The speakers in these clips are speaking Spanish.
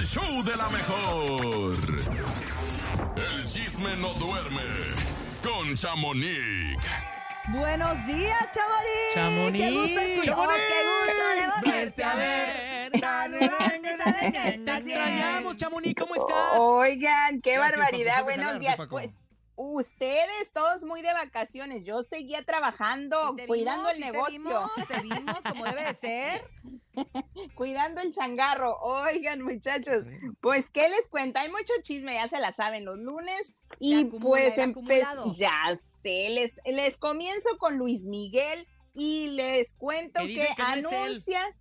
el show de la mejor. El chisme no duerme con Chamonix. Buenos días, Chamonix. Chamonix. Qué gusto escuchar- Chamonix. Qué gusto de Verte a ver. Te extrañamos, Chamonix, ¿cómo estás? Oigan, qué Ya, ¿qué barbaridad. Buenos ¿Qué días. Pues ustedes todos muy de vacaciones. Yo seguía trabajando, cuidando vimos, el te negocio, vimos, Te vimos, como debe de ser. cuidando el changarro. Oigan, muchachos, pues qué les cuento. Hay mucho chisme, ya se la saben los lunes. Y acumula, pues el empe- acumulado. ya sé, les, les comienzo con Luis Miguel y les cuento Que no anuncia.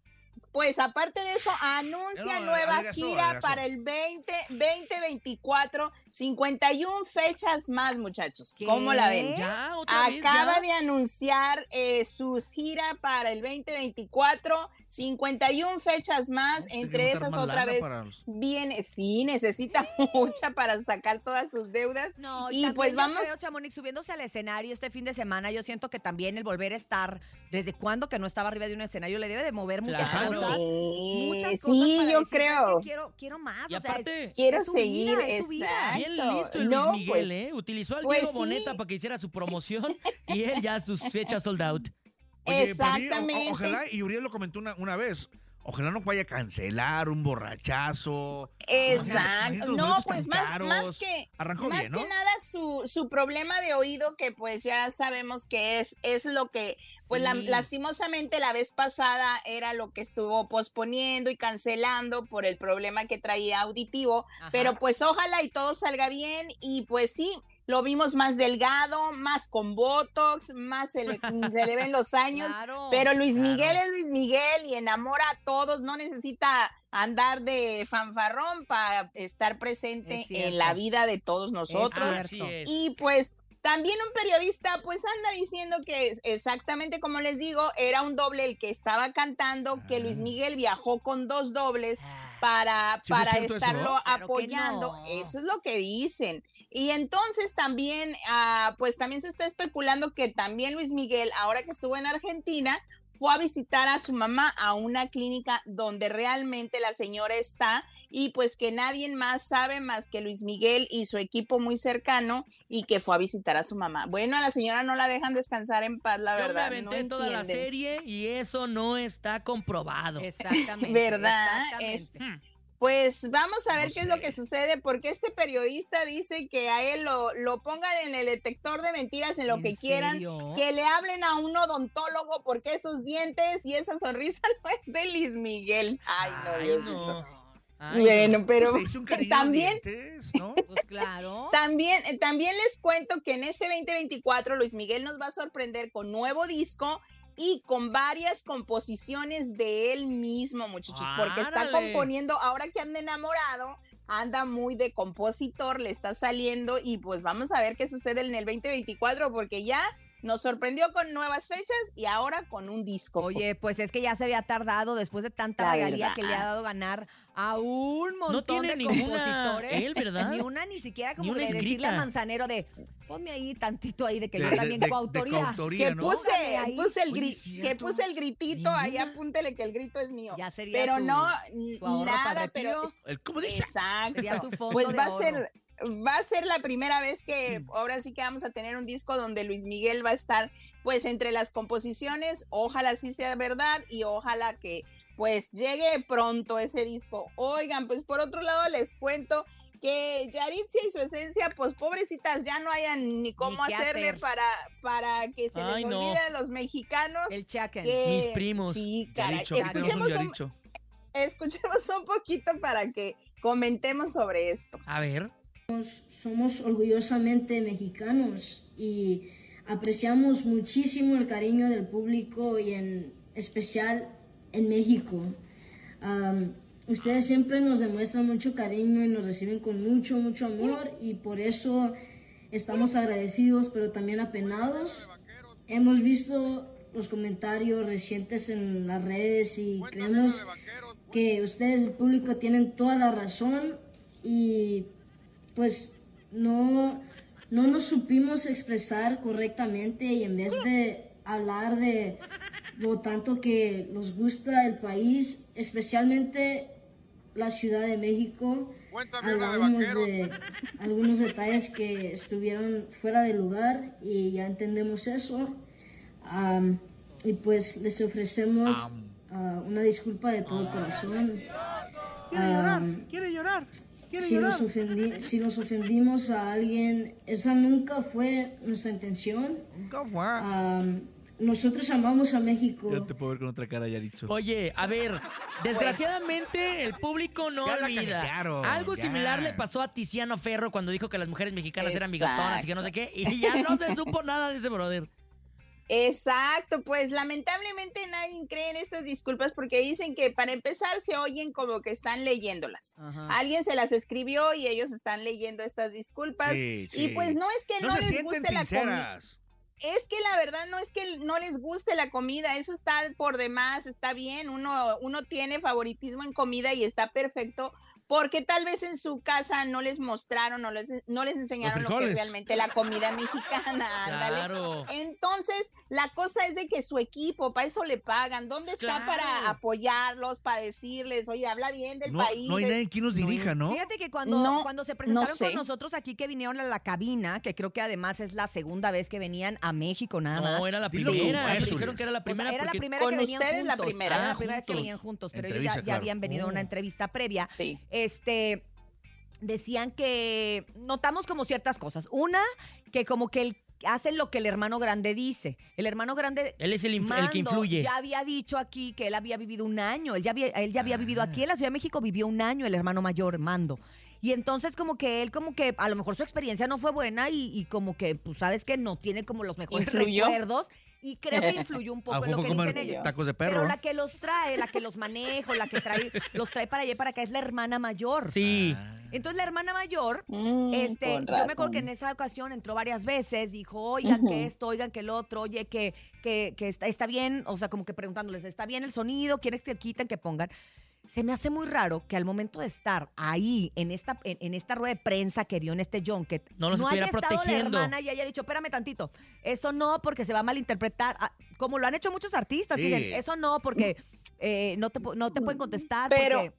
Pues aparte de eso, anuncia No, nueva adelgazó, gira adelgazó. para el 20, 2024, 51 fechas más, muchachos. ¿Cómo la ven? Ya, otra vez, Acaba ya. de anunciar eh, su gira para el 2024, 51 fechas más, entre esas más otra vez los- viene, sí, necesita mucha para sacar todas sus deudas. No, Y pues yo vamos- creo, Chamonix, subiéndose al escenario este fin de semana, yo siento que también el volver a estar, ¿desde cuándo que no estaba arriba de un escenario? Le debe de mover muchas Claro. cosas. Sí, Muchas cosas sí, yo decir, "¿Sabes creo. qué? Quiero, quiero más. Y o sea, es- Quiero es seguir, vida, es exacto. Bien listo el Luis No, Miguel, pues, ¿eh? Utilizó al pues Diego sí. Boneta para que hiciera su promoción y él ya sus fechas sold out. Oye, para mí, o- Exactamente. ojalá, y Uriel lo comentó una, una vez, ojalá no vaya a cancelar un borrachazo. Exacto. No, pues más que Arrancó más bien, ¿no? que nada su, su problema de oído que pues ya sabemos que es, es lo que pues la- lastimosamente la vez pasada era lo que estuvo posponiendo y cancelando por el problema que traía auditivo, Ajá. pero pues ojalá y todo salga bien y pues sí, lo vimos más delgado, más con botox, más se le, se le ven los años, Claro. pero Luis Claro. Miguel es Luis Miguel y enamora a todos, no necesita andar de fanfarrón para estar presente Es en la vida de todos nosotros. es. Y pues también un periodista pues anda diciendo que exactamente como les digo, era un doble el que estaba cantando, que Luis Ah. Miguel viajó con dos dobles Ah, para, ¿Sí fue para eso? estarlo Claro apoyando. no. Eso es lo que dicen. Y entonces también, ah, pues también se está especulando que también Luis Miguel, ahora que estuvo en Argentina, fue a visitar a su mamá a una clínica donde realmente la señora está y pues que nadie más sabe más que Luis Miguel y su equipo muy cercano y que fue a visitar a su mamá. Bueno, a la señora no la dejan descansar en paz, la Yo me verdad. aventé no toda la serie y eso no está comprobado. Exactamente. ¿Verdad? exactamente. Hmm. Pues vamos a ver No qué es lo que sucede, porque este periodista dice que a él lo, lo pongan en el detector de mentiras en lo ¿En que quieran, serio? que le hablen a un odontólogo porque esos dientes y esa sonrisa no es de Luis Miguel. Ay, no, Ay, Diosito. no. Ay, Bueno, pero Se hizo un también, de dientes, ¿no? Pues claro. también, eh, también les cuento que en este 2024 Luis Miguel nos va a sorprender con nuevo disco y con varias composiciones de él mismo, muchachos, porque está componiendo, ahora que anda enamorado, anda muy de compositor, le está saliendo y pues vamos a ver qué sucede en el 2024 porque ya nos sorprendió con nuevas fechas y ahora con un disco. Oye, pues es que ya se había tardado después de tanta La regalía que le ha dado ganar a un montón tiene de ninguna compositores. él, ¿verdad? Ni una ni siquiera como una de decirle a Manzanero de ponme ahí tantito ahí de que De- yo también de- de coautoría. coautoría, que ¿no? puse, ahí. puse el Oye, gri- es que puse el gritito, ahí apúntele que el grito es mío. Ya sería Pero su- no, su nada, pero es- ¿Cómo dice? exacto. Sería su fondo Pues de va a ser, va a ser la primera vez que Mm. ahora sí que vamos a tener un disco donde Luis Miguel va a estar pues entre las composiciones, ojalá sí sea verdad y ojalá que pues llegue pronto ese disco. Oigan, pues por otro lado les cuento que Yaritzia y su esencia, pues pobrecitas, ya no hayan ni cómo hacerle hacer. para, para que se Ay, les no. olvide a los mexicanos. El chaken. que- Mis primos. Sí, caray. Un, escuchemos un poquito para que comentemos sobre esto. A ver. Somos orgullosamente mexicanos y apreciamos muchísimo el cariño del público y en especial en México. Ustedes siempre nos demuestran mucho cariño y nos reciben con mucho, mucho amor y por eso estamos agradecidos pero también apenados. Hemos visto los comentarios recientes en las redes y creemos que ustedes, el público, tienen toda la razón y pues no, no nos supimos expresar correctamente y en vez de hablar de lo tanto que nos gusta el país, especialmente la Ciudad de México. Hablamos de algunos detalles que estuvieron fuera de lugar y ya entendemos eso. Am, y pues les ofrecemos ah, una disculpa de todo corazón. Am, quiere llorar, quiere si nos, ofendi- si nos ofendimos a alguien, esa nunca fue nuestra intención. Nunca fue. Nosotros amamos a México. Ya te puedo ver con otra cara, Yaritzo. Oye, a ver, desgraciadamente el público no olvida. cajetearon, Algo ya. similar le pasó a Tiziano Ferro cuando dijo que las mujeres mexicanas eran Exacto. bigotonas y que no sé qué, y ya no se supo nada de ese brother. Exacto, pues lamentablemente nadie cree en estas disculpas porque dicen que para empezar se oyen como que están leyéndolas. Ajá. Alguien se las escribió y ellos están leyendo estas disculpas. Sí, Y pues no es que no, no se les guste la comida. sinceras. Es que la verdad no es que no les guste la comida, eso está por demás, está bien, uno, uno tiene favoritismo en comida y está perfecto, porque tal vez en su casa no les mostraron, no les, no les enseñaron lo que es realmente la comida mexicana, ándale. Claro. Entonces, la cosa es de que su equipo, para eso le pagan. ¿Dónde está Claro. para apoyarlos, para decirles, oye, habla bien del No, país? no hay nadie que nos dirija, ¿no? Fíjate que cuando, No, cuando se presentaron sé. con nosotros aquí que vinieron a la cabina, que creo que además es la segunda vez que venían a México nada más. No, era la primera. me huesos. dijeron que era la O sea, primera era la primera Con que venían ustedes la juntos. primera. Era la Ah, primera vez que juntos. venían juntos, pero ellos Entrevista, ya, ya claro. habían venido a una Oh. entrevista previa. Sí. Este decían que notamos como ciertas cosas. Una, que como que el, hacen lo que el hermano grande dice. El hermano grande él es el, Mando que influye. ya había dicho aquí que él había vivido un año. Él ya había, él ya había vivido Ah. aquí en la Ciudad de México, vivió un año el hermano mayor, Mando. Y entonces como que él como que a lo mejor su experiencia no fue buena y, y como que, pues sabes que no tiene como los mejores ¿Influyó? recuerdos. Y creo que influyó un ¿A poco en poco lo que dicen ellos. tacos de perro? Pero la que los trae, la que los maneja, o la que trae, los trae para allá y para acá es la hermana mayor. Sí. Ah. Entonces la hermana mayor Mm, este, yo me acuerdo que en esa ocasión entró varias veces, dijo, oigan, que esto, oigan, que el otro, oye, que, que, que está, está bien, o sea, como que preguntándoles, ¿está bien el sonido? ¿Quieren que quiten, que pongan? Se me hace muy raro que al momento de estar ahí, en esta, en, en esta rueda de prensa que dio en este junket, No los haya estuviera protegiendo. la hermana y haya dicho, espérame tantito, eso no, porque se va a malinterpretar, Ah, como lo han hecho muchos artistas, Sí. dicen, eso no, porque eh, no, te, no te pueden contestar, Pero- porque...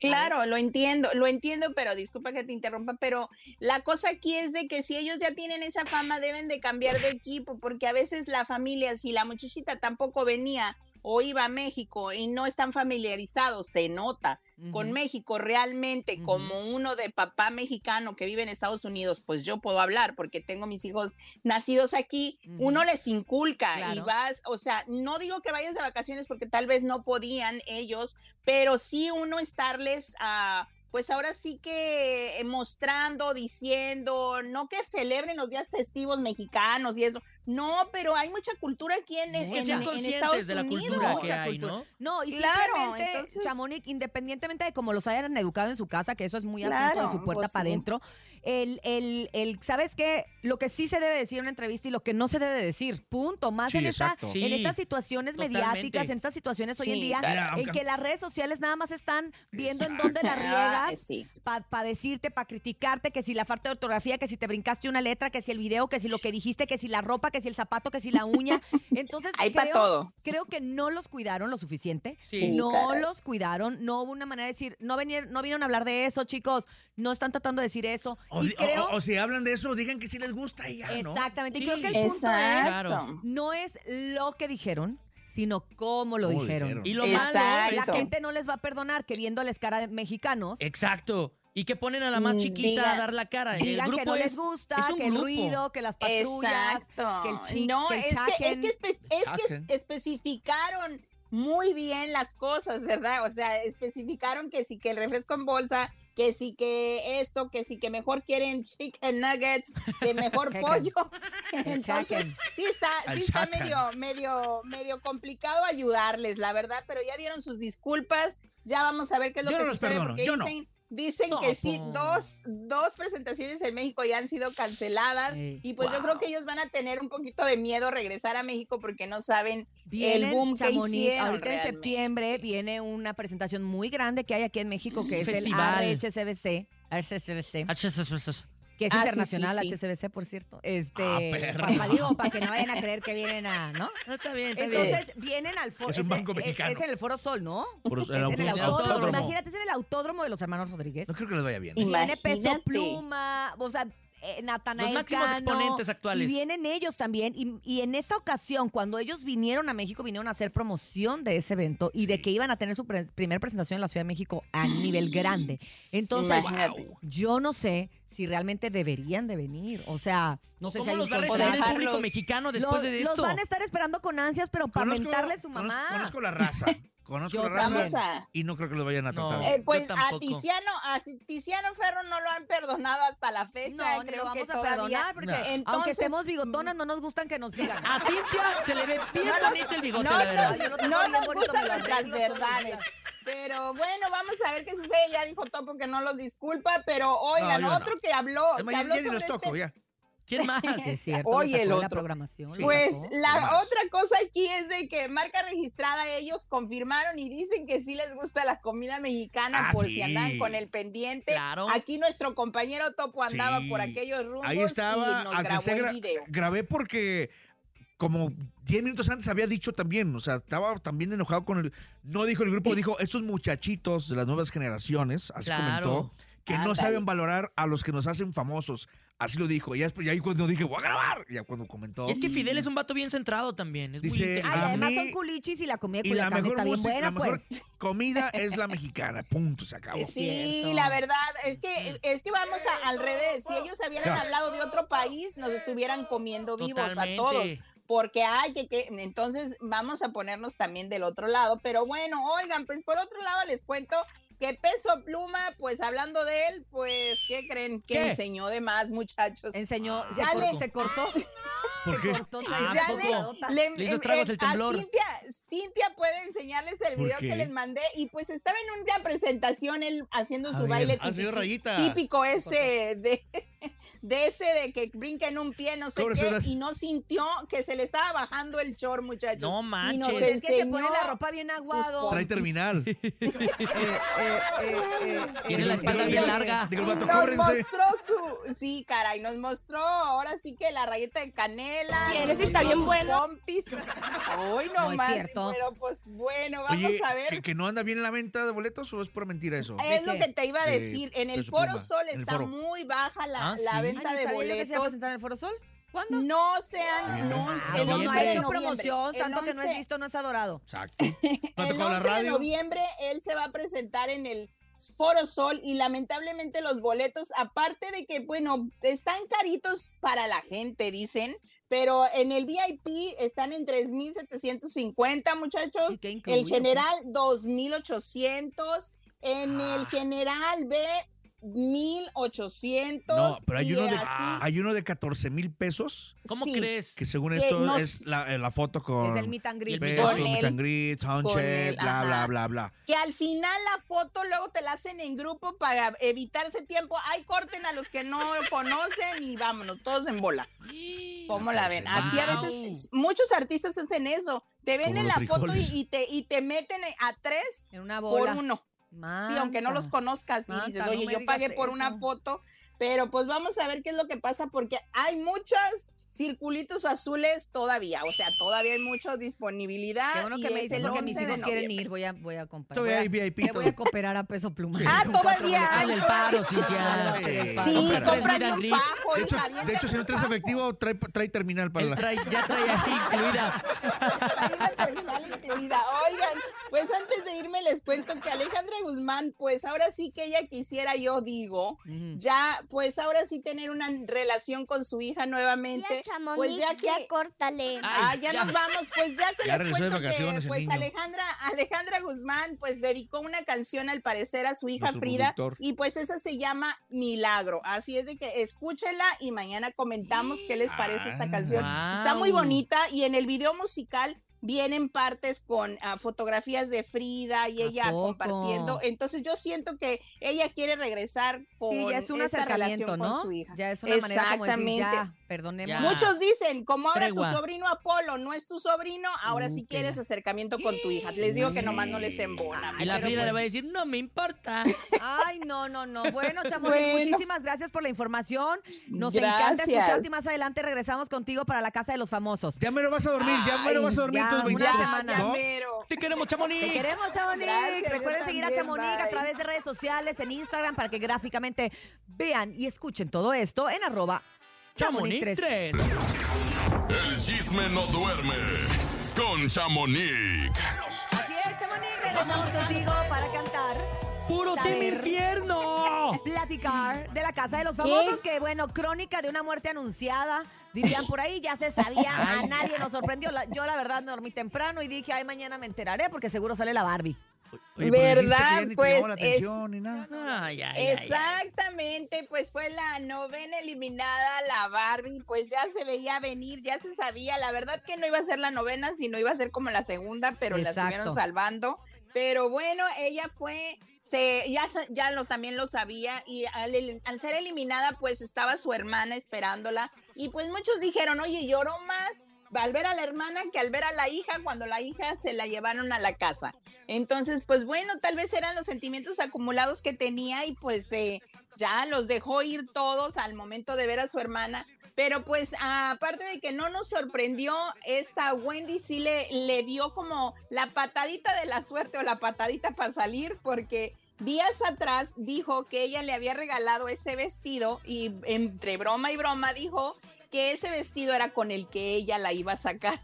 Claro, lo entiendo, lo entiendo, pero disculpa que te interrumpa, pero la cosa aquí es de que si ellos ya tienen esa fama, deben de cambiar de equipo, porque a veces la familia, si la muchachita tampoco venía o iba a México y no están familiarizados, se nota con. México realmente como uno de papá mexicano que vive en Estados Unidos, pues yo puedo hablar porque tengo mis hijos nacidos aquí, Ujú. uno les inculca y vas, o sea, no digo que vayas de vacaciones porque tal vez no podían ellos, pero sí uno estarles a pues ahora sí que mostrando, diciendo, no que celebren los días festivos mexicanos y eso, no, pero hay mucha cultura aquí en, en, Que en- en Estados de la Unidos. cultura que hay. ¿no? No, y Claro, simplemente, entonces- Chamonix, independientemente de cómo los hayan educado en su casa, que eso es muy asunto de Claro, su puerta pues para sí. adentro, el, el, el, ¿sabes qué? Lo que sí se debe decir en una entrevista y lo que no se debe decir, punto. Más Sí, en, esta, exacto. en Sí, estas situaciones totalmente. mediáticas, en estas situaciones hoy en Sí, día, claro. En aunque- que las redes sociales nada más están viendo en dónde la Ah, riegas, sí. para decirte, para criticarte, que si la falta de ortografía, que si te brincaste una letra, que si el video, que si lo que dijiste, que si la ropa, que si el zapato, que si la uña. Entonces, Hay para creo- todo. Creo que no los cuidaron lo suficiente. Sí, no caray. los cuidaron. No hubo una manera de decir, no, venir, no vinieron a hablar de eso, chicos. No están tratando de decir eso. O, y o- creo, o- o si hablan de eso, digan que sí les gusta y ya, ¿no? exactamente. Y creo que el punto es, Exacto. Claro. no es lo que dijeron, sino cómo lo ¿Cómo dijeron. dijeron? Y lo Exacto. malo La gente no les va a perdonar que viéndoles cara de mexicanos. Exacto. Y que ponen a la más Mm, chiquita diga- a dar la cara. el Digan grupo que no es, les gusta, es un que el grupo. ruido, que las patrullas. Exacto. que el chi- no, que el es, que, es que, espe- es que especificaron muy bien las cosas, ¿verdad? O sea, especificaron que sí que el refresco en bolsa, que sí que esto, que sí que mejor quieren chicken nuggets, que mejor pollo. Entonces, sí está, sí está medio, medio, medio complicado ayudarles, la verdad, pero ya dieron sus disculpas. Ya vamos a ver qué es lo Yo que no los sucede, perdono, porque yo no. Dicen, que sí, dos, dos presentaciones en México ya han sido canceladas. Y pues yo creo que ellos van a tener un poquito de miedo regresar a México porque no saben Vienen, boom que Chamonix, hicieron Ahorita en septiembre viene una presentación muy grande que hay aquí en México, que es Festival. el RHCBC, RHCBC, Ah, Que es Ah, internacional, sí, sí. HSBC, por cierto. Este, Ah, perra. para, digo, para que no vayan a creer que vienen a, ¿no? No, está bien, está bien. Entonces, vienen al foro. Es un banco mexicano. Es en el Foro Sol, ¿no? Por Es en el autódromo. Imagínate, es en el autódromo de los hermanos Rodríguez. No creo que les vaya bien. Y- Viene Peso. Pluma, o sea, eh, Natanael Los máximos Cano, exponentes actuales. Y vienen ellos también. Y, y en esa ocasión, cuando ellos vinieron a México, vinieron a hacer promoción de ese evento y de que iban a tener su pre- primer presentación en la Ciudad de México a nivel grande. Entonces, yo no sé si realmente deberían de venir. O sea, no sé si ¿Cómo hay los un va a recibir el público mexicano después Los- de los esto? van a estar esperando con ansias, pero para mentarle a su mamá. Conozco, la raza. Conozco Yo la raza. Vamos a. Y no creo que los vayan a tratar. Eh, Eh, pues a. Tiziano, a Tiziano Ferro no lo han perdonado hasta la fecha. No, ni creo lo que vamos a todavía. perdonar porque No. aunque estemos bigotonas no nos gustan que nos digan. A Cintia se le ve bien No nos- bonito el bigote, no, la no, verdad. No nos gustan lo nuestras los verdades. Pero bueno, vamos a ver qué sucede. Ya dijo Topo que no los disculpa, pero oigan, no. otro que habló. Que habló ni los sobre toco, este- ya. ¿Quién más? Es cierto. Oye, el de la otro. programación. Pues sacó. la Más. otra cosa aquí es de que marca registrada ellos confirmaron y dicen que sí les gusta la comida mexicana Ah, por sí. si andan con el pendiente. Claro. Aquí nuestro compañero Topo andaba Sí. por aquellos rumbos Ahí estaba. y nos grabó sea el gra- video. grabé porque como 10 minutos antes había dicho también, o sea, estaba también enojado con el... No dijo el grupo, dijo, estos muchachitos de las nuevas generaciones, así Claro. comentó, que no saben valorar a los que nos hacen famosos. Así lo dijo. Y ahí cuando dije, voy a grabar, ya cuando comentó... Y es que Fidel es un vato bien centrado también. Es muy Dice, inteligente. Ay, además mí- son culichis y la comida Y la mejor está bien música, buena, la mejor pues. comida es la mexicana, punto, se acabó. Sí, la verdad, es que, es que vamos a- al revés. Si ellos hubieran hablado de otro país, nos estuvieran comiendo vivos a todos. Porque hay que, que, entonces vamos a ponernos también del otro lado. Pero bueno, oigan, pues por otro lado les cuento que Peso Pluma, pues hablando de él, pues, ¿qué creen? Que ¿Qué? enseñó de más, muchachos. Enseñó, se, Ya cor- le- se cortó. ¿Por qué? Se cortó, Ah, se ya. Le, Le hizo tragos el temblor. A Cintia, Cintia puede enseñarles el ¿Por video qué? que les mandé y pues estaba en una presentación él haciendo A su ver, baile ah, típico, Rayita. típico ese de, de ese de que brinca en un pie, no sé ¿Cómo qué, y no sintió que se le estaba bajando el chor, muchachos. No Y manches. nos Pues es que se pone enseñó la ropa bien aguado. Trae terminal. Eh, eh, eh, Tiene la espalda bien larga. Digo, el vato, nos mostró su, sí, caray, nos mostró ahora sí que la rayeta de canela. Y ese está bien bueno. pompis. Hoy No no es más, cierto. pero pues bueno, vamos Oye, a ver. ¿que, que no anda bien en la venta de boletos o es pura mentira eso? ¿De Es lo que te iba a De decir. En el Foro Sol está muy baja la, Ah, la ¿sí? Venta Ay, de ¿sabía yo que se boletos. presentar en el Foro Sol? ¿Cuándo? No sean, no, Ah, el 11 de hecho promoción, El santo que no es 11 visto, no es adorado. Exacto. ¿No ha El tocado la 11 de noviembre él se va a presentar en el Foro Sol y lamentablemente los boletos, aparte de que, bueno, están caritos para la gente, dicen, pero en el VIP están en 3.750, muchachos. ¿Y qué El incluye? general 2.800. En el Ah. general B 1.800. No, pero hay y uno de, así. hay uno de 14 mil pesos ¿Cómo Sí. crees? que según Que esto no es la, eh, la foto con Es el meet and greet. El meet and greet, soundcheck, bla, bla, bla, bla. que al final la foto luego te la hacen en grupo para evitarse tiempo. Ay, corten a los que no conocen y vámonos, todos en bola. ¿Cómo la ven? Así a veces muchos artistas hacen eso. Te ven Como en los la foto y, y te, y te meten a tres En una por bola. Sí, aunque no los conozcas y Manta, dices, oye, yo pagué por una foto, pero pues vamos a ver qué es lo que pasa porque hay muchos circulitos azules todavía, o sea, todavía hay mucha disponibilidad. Qué bueno y que me es dicen el porque mis 11 de hijos quieren ir. Voy a, voy a comprar. Todavía hay Voy a, VIP. voy a cooperar a peso pluma. Ah, Con todavía. Hazle el paro, Cintia. Sí. Sí, Compra. compran Mira, un fajo. De hecho, de hecho, si no traes efectivo, trae, trae terminal para la... trae, ya trae ahí incluida. Trae una terminal incluida. Oigan, pues antes de irme les cuento que Alejandra Guzmán, pues ahora sí que ella quisiera, yo digo, ya, pues ahora sí tener una relación con su hija nuevamente. Ya, Chamonix, pues ya ya, que- córtale. Ah, ya, ya. nos vamos. Pues ya que Ya les cuento que pues. Alejandra, Alejandra Guzmán pues dedicó una canción al parecer a su hija Nuestro Frida productor. y pues esa se llama Milagro. Así es de que escúchenla y mañana comentamos qué les parece esta Ah. canción. Está muy bonita y en el video musical vienen partes con ah, fotografías de Frida y ¿A ella poco? compartiendo. Entonces yo siento que ella quiere regresar con Sí, ya es un esta relación ¿no? con su hija. Ya es una manera como decir, Exactamente. ya, perdonemos. Ya. Muchos dicen, como ahora Tregua. tu sobrino Apolo no es tu sobrino, ahora sí Uh, quieres que acercamiento con tu hija. Les digo que Sí. nomás no les embona. Y la pero Frida pues- le va a decir, no me importa. Ay, no, No, no, no. Bueno, Bueno. muchísimas gracias por la información. Nos encanta escucharte y más adelante regresamos contigo para la casa de los famosos. Ya me lo vas a dormir, ya me lo vas a dormir ya, tus una 23. semana. Ya, ¿no? mero. Te queremos, Chamonix. Te queremos, Chamonix. Gracias, Recuerden seguir a Chamonix a través de redes sociales, en Instagram, para que gráficamente vean y escuchen todo esto en arroba Chamonix Chamonix 3. 3. El chisme no duerme con Chamonix. Así es, Chamonix. Regresamos contigo para cantar, ¡Puro team Saber. infierno! platicar de la casa de los famosos, que bueno, crónica de una muerte anunciada. Dirían por ahí, ya se sabía, a nadie nos sorprendió. La- yo la verdad me dormí temprano y dije, ay, mañana me enteraré porque seguro sale la Barbie. Oye, pero dijiste que ¿Verdad? ya ni te Pues, llamó la es- atención ni nada. Ay, ay, ay, ay. Exactamente, pues fue la novena eliminada, la Barbie, pues ya se veía venir, ya se sabía, la verdad que no iba a ser la novena, sino iba a ser como la segunda, pero la Exacto. estuvieron salvando. Pero bueno, ella fue, se, ya, ya lo, también lo sabía, y al ser eliminada, pues estaba su hermana esperándola, y pues muchos dijeron, oye, lloró más al ver a la hermana que al ver a la hija cuando la hija se la llevaron a la casa. Entonces, pues bueno, tal vez eran los sentimientos acumulados que tenía y pues eh, ya los dejó ir todos al momento de ver a su hermana. Pero pues aparte de que no nos sorprendió, esta Wendy sí le, le dio como la patadita de la suerte o la patadita para salir porque días atrás dijo que ella le había regalado ese vestido y entre broma y broma dijo que ese vestido era con el que ella la iba a sacar.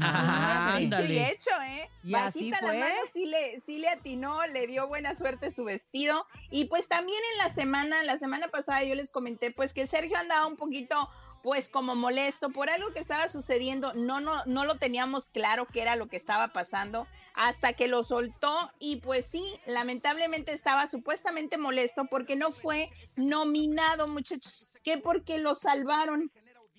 Ah, Dicho y hecho, ¿eh? Y así Bajita fue. la mano sí le, sí le atinó, le dio buena suerte su vestido. Y pues también en la semana, la semana pasada yo les comenté pues que Sergio andaba un poquito pues como molesto por algo que estaba sucediendo. No, no, no lo teníamos claro qué era lo que estaba pasando hasta que lo soltó y pues sí, lamentablemente estaba supuestamente molesto porque no fue nominado, muchachos. ¿Qué? Porque lo salvaron.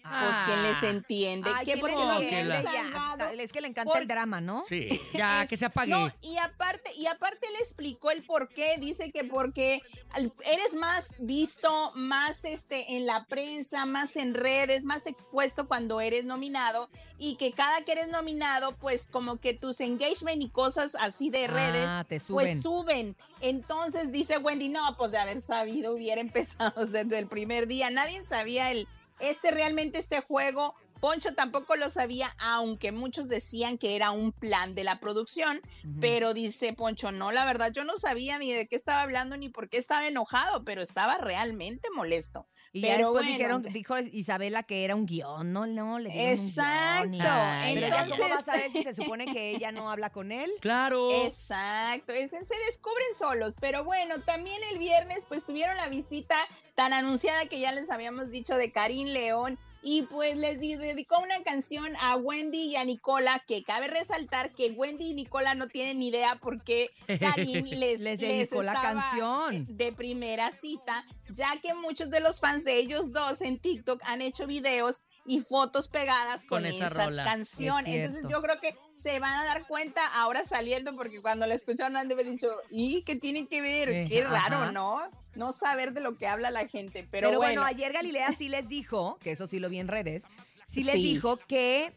Pues quién les entiende. Ay, ¿Qué? ¿qué entiende? Ya, salvado. Es que le encanta Por- el drama, ¿no? Sí. Ya, Es- que se apague. No, y aparte, y aparte le explicó el por qué. Dice que porque al- eres más visto, más este en la prensa, más en redes, más expuesto cuando eres nominado. Y que cada que eres nominado, pues como que tus engagement y cosas así de redes. Ah, te suben. Pues suben. Entonces dice Wendy, no, pues de haber sabido hubiera empezado desde el primer día. Nadie sabía el, este realmente este juego. Poncho tampoco lo sabía, aunque muchos decían que era un plan de la producción, pero dice Poncho, no, la verdad yo no sabía ni de qué estaba hablando ni por qué estaba enojado, pero estaba realmente molesto. Y ya pero después bueno, dijeron, dijo Isabela que era un guion. No, no, le dieron Exacto. un guion. Ay, ya cómo Entonces- vas a ver si se supone que ella no habla con él. Claro. Exacto, es, se descubren solos, pero bueno, también el viernes pues tuvieron la visita tan anunciada que ya les habíamos dicho de Karim León y pues les di- dedicó una canción a Wendy y a Nicola que cabe resaltar que Wendy y Nicola no tienen ni idea por qué Karim les, Les dedicó la canción. de primera cita, ya que muchos de los fans de ellos dos en TikTok han hecho videos y fotos pegadas con, Con esa esa, rola. canción. Es Entonces yo creo que se van a dar cuenta ahora saliendo porque cuando la escucharon han de haber dicho, ¿y qué tiene que ver? Eh, Qué ajá. raro, ¿no? No saber de lo que habla la gente, pero, Pero, bueno, bueno. ayer Galilea sí les dijo, que eso sí lo vi en redes, sí les Sí. dijo que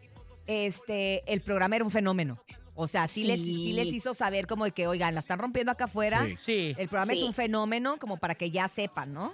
este el programa era un fenómeno. O sea, sí, Les, sí Sí. les hizo saber como de que, oigan, la están rompiendo acá afuera. Sí. Sí. El programa es Sí. un fenómeno como para que ya sepan, ¿no?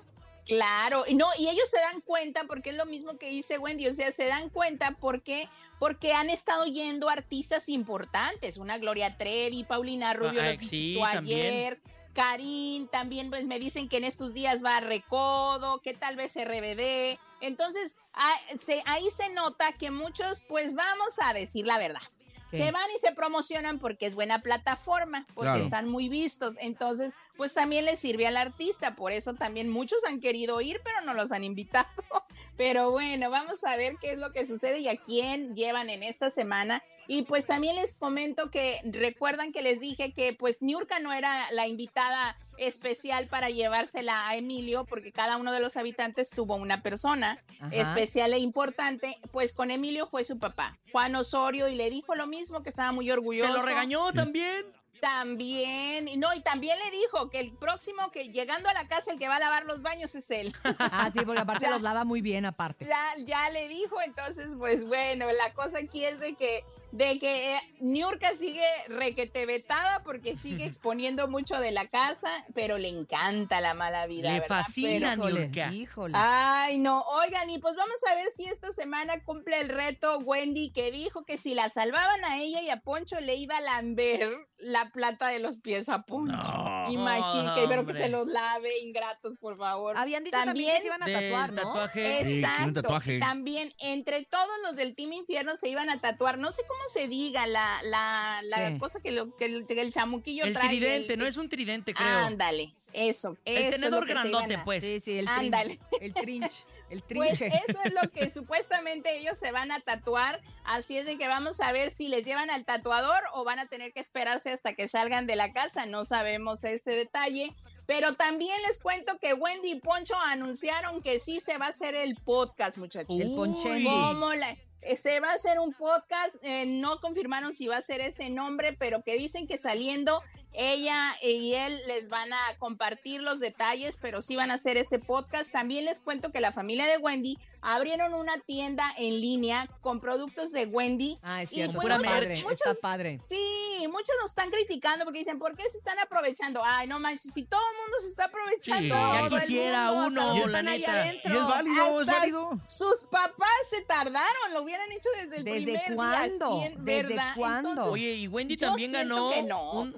Claro, y no, y ellos se dan cuenta porque es lo mismo que dice Wendy, o sea, se dan cuenta porque porque han estado yendo artistas importantes, una Gloria Trevi, Paulina Rubio Ah, los sí, visitó también. ayer, Karim también pues me dicen que en estos días va a Recodo, que tal vez RBD. Entonces, ah, se- ahí se nota que muchos pues vamos a decir la verdad. Sí. Se van y se promocionan porque es buena plataforma, porque Claro. están muy vistos. Entonces, pues también les sirve al artista. Por eso también muchos han querido ir, pero no los han invitado. Pero bueno, vamos a ver qué es lo que sucede y a quién llevan en esta semana. Y pues también les comento que recuerdan que les dije que pues Niurka no era la invitada especial para llevársela a Emilio, porque cada uno de los habitantes tuvo una persona Ajá. especial e importante. Pues con Emilio fue su papá, Juan Osorio, y le dijo lo mismo, que estaba muy orgulloso. ¿Se lo regañó también? También, y no, y también le dijo que el próximo que llegando a la casa el que va a lavar los baños es él. Ah, sí, porque aparte Ya. los lava muy bien aparte. ya, ya le dijo, entonces, pues bueno, la cosa aquí es de que de que eh, Niurka sigue requete vetada porque sigue exponiendo mucho de la casa, pero le encanta la mala vida. Le ¿verdad? fascina, Pero- Niurka. híjole. Ay, no, oigan, y pues vamos a ver si esta semana cumple el reto Wendy que dijo que si la salvaban a ella y a Poncho le iba a lamber la plata de los pies a Poncho. No, Imagínate, que espero que se los lave, ingratos, por favor. Habían dicho también, que se iban a tatuar, ¿no? tatuaje. Sí, quiere un Exacto. tatuaje. También entre todos los del Team Infierno se iban a tatuar, no sé cómo se diga la, la, cosa que, lo, que el, que el chamuquillo El trae. tridente, el- no es un tridente, creo. Ándale, eso. el eso tenedor grandote, pues. Sí, sí, el Ándale. trinch. El trinch. El Pues trinche. eso es lo que supuestamente ellos se van a tatuar, así es de que vamos a ver si les llevan al tatuador o van a tener que esperarse hasta que salgan de la casa, no sabemos ese detalle. Pero también les cuento que Wendy y Poncho anunciaron que sí se va a hacer el podcast, muchachos. El ponche. ¿Cómo la- se va a hacer un podcast, eh, no confirmaron si va a ser ese nombre, pero que dicen que saliendo ella y él les van a compartir los detalles, pero sí van a hacer ese podcast. También les cuento que la familia de Wendy abrieron una tienda en línea con productos de Wendy. Ah, es Y cierto. pues está muchos- padre. muchos- Está padre. Sí, muchos nos están criticando porque dicen, ¿por qué se están aprovechando? Ay, no manches, si todo el mundo se está aprovechando. Sí, ya quisiera mundo, uno, la neta. Y es válido, es válido. Sus papás se tardaron, lo hubieran hecho desde el ¿Desde primer cuándo? ¿Desde ¿verdad? cuándo? Entonces, Oye, y Wendy también ganó que no. un,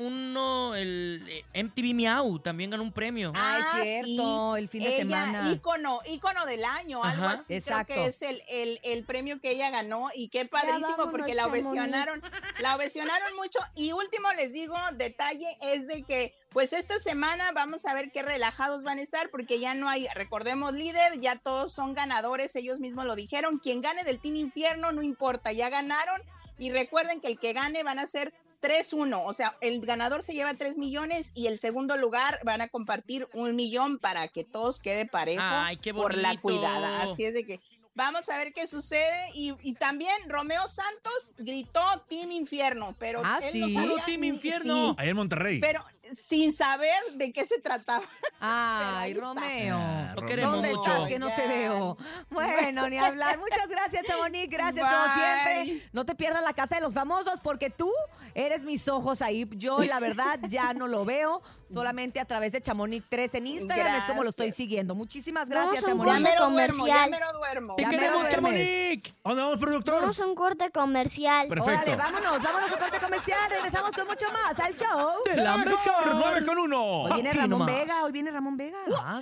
el eh, MTV Miau, también ganó un premio. Ah, es cierto, sí. el fin de ella, semana. ícono, ícono del año, algo Ajá. así Exacto. creo que es el, el, el premio que ella ganó y qué padrísimo vámonos, porque la ovacionaron, la ovacionaron mucho y último les digo, detalle es de que pues esta semana vamos a ver qué relajados van a estar porque ya no hay, recordemos líder, ya todos son ganadores, ellos mismos lo dijeron, quien gane del Team Infierno no importa, ya ganaron y recuerden que el que gane van a ser 3-1, o sea, el ganador se lleva 3 millones y el segundo lugar van a compartir un millón para que todos quede parejo Ay, qué por la cuidada. Así es de que vamos a ver qué sucede. Y, y también Romeo Santos gritó Team Infierno, pero Ah, él no ¿sí? sabía Puro Team ni- Infierno. sí, Ahí en Monterrey. pero sin saber de qué se trataba. Ay. Romeo. Ah, Lo queremos ¿Dónde mucho. estás? Que no te veo. Bueno, ni hablar. Muchas gracias, Chamonix. Gracias, como Bye. siempre. No te pierdas la casa de los famosos porque tú eres mis ojos ahí. Yo, la verdad, ya no lo veo. Solamente a través de Chamonix 3 en Instagram es como lo estoy Gracias. siguiendo. Muchísimas gracias, un Ya Chamonix. corte mero duermo, ya comercial. mero duermo. ¡Te Ya me queremos. Chamonix! ¿A ¿Dónde vamos, productor? Vamos a un corte comercial. Perfecto. Órale, vámonos, vámonos a corte comercial. Regresamos con mucho más al show. ¡De la mejor! 9 con 1. Hoy viene Aquí Ramón nomás. Vega, hoy viene Ramón Vega. Ah,